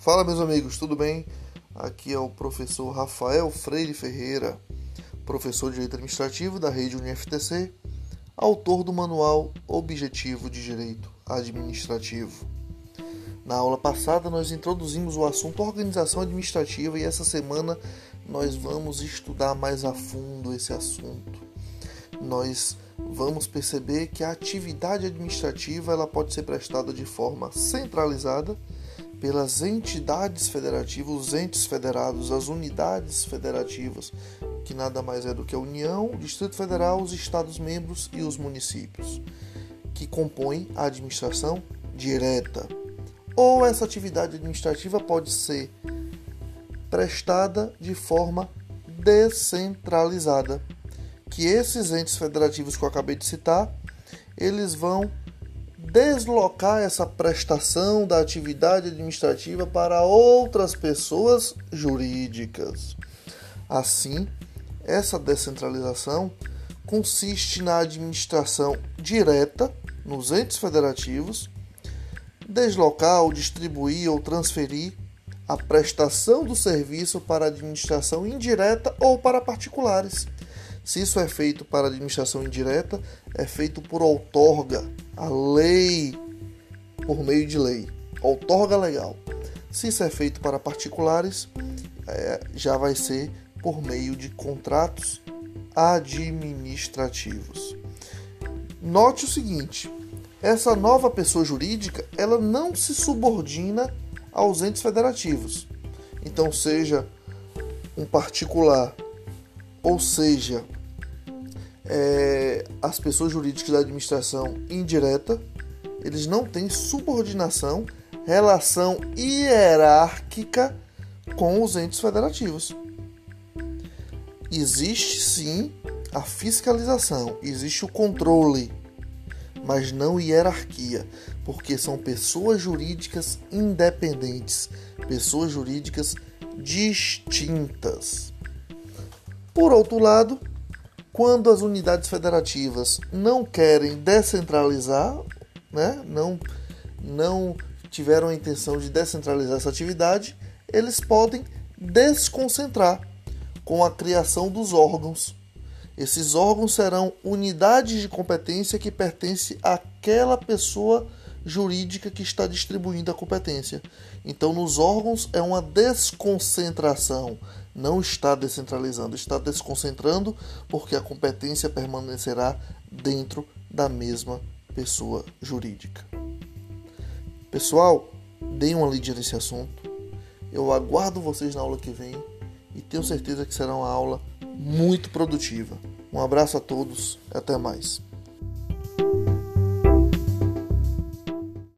Fala, meus amigos, tudo bem? Aqui é o professor Rafael Freire Ferreira, professor de Direito Administrativo da rede UniFTC, autor do manual Objetivo de Direito Administrativo. Na aula passada, nós introduzimos o assunto organização administrativa e essa semana nós vamos estudar mais a fundo esse assunto. Nós vamos perceber que a atividade administrativa ela pode ser prestada de forma centralizada pelas entidades federativas, os entes federados, as unidades federativas, que nada mais é do que a União, o Distrito Federal, os Estados-membros e os municípios, que compõem a administração direta. Ou essa atividade administrativa pode ser prestada de forma descentralizada, que esses entes federativos que eu acabei de citar, eles vão deslocar essa prestação da atividade administrativa para outras pessoas jurídicas. Assim, essa descentralização consiste na administração direta nos entes federativos, deslocar ou distribuir ou transferir a prestação do serviço para administração indireta ou para particulares se isso é feito para administração indireta, é feito por outorga, a lei, por meio de lei, outorga legal. Se isso é feito para particulares, é, já vai ser por meio de contratos administrativos. Note o seguinte: essa nova pessoa jurídica ela não se subordina aos entes federativos. Então, seja um particular, ou seja, é, as pessoas jurídicas da administração indireta, eles não têm subordinação, relação hierárquica com os entes federativos. Existe sim a fiscalização, existe o controle, mas não hierarquia, porque são pessoas jurídicas independentes, pessoas jurídicas distintas. Por outro lado, quando as unidades federativas não querem descentralizar, né, não, não tiveram a intenção de descentralizar essa atividade, eles podem desconcentrar com a criação dos órgãos. Esses órgãos serão unidades de competência que pertencem àquela pessoa jurídica que está distribuindo a competência. Então, nos órgãos é uma desconcentração, não está descentralizando, está desconcentrando porque a competência permanecerá dentro da mesma pessoa jurídica. Pessoal, deem uma lida nesse assunto. Eu aguardo vocês na aula que vem e tenho certeza que será uma aula muito produtiva. Um abraço a todos, até mais.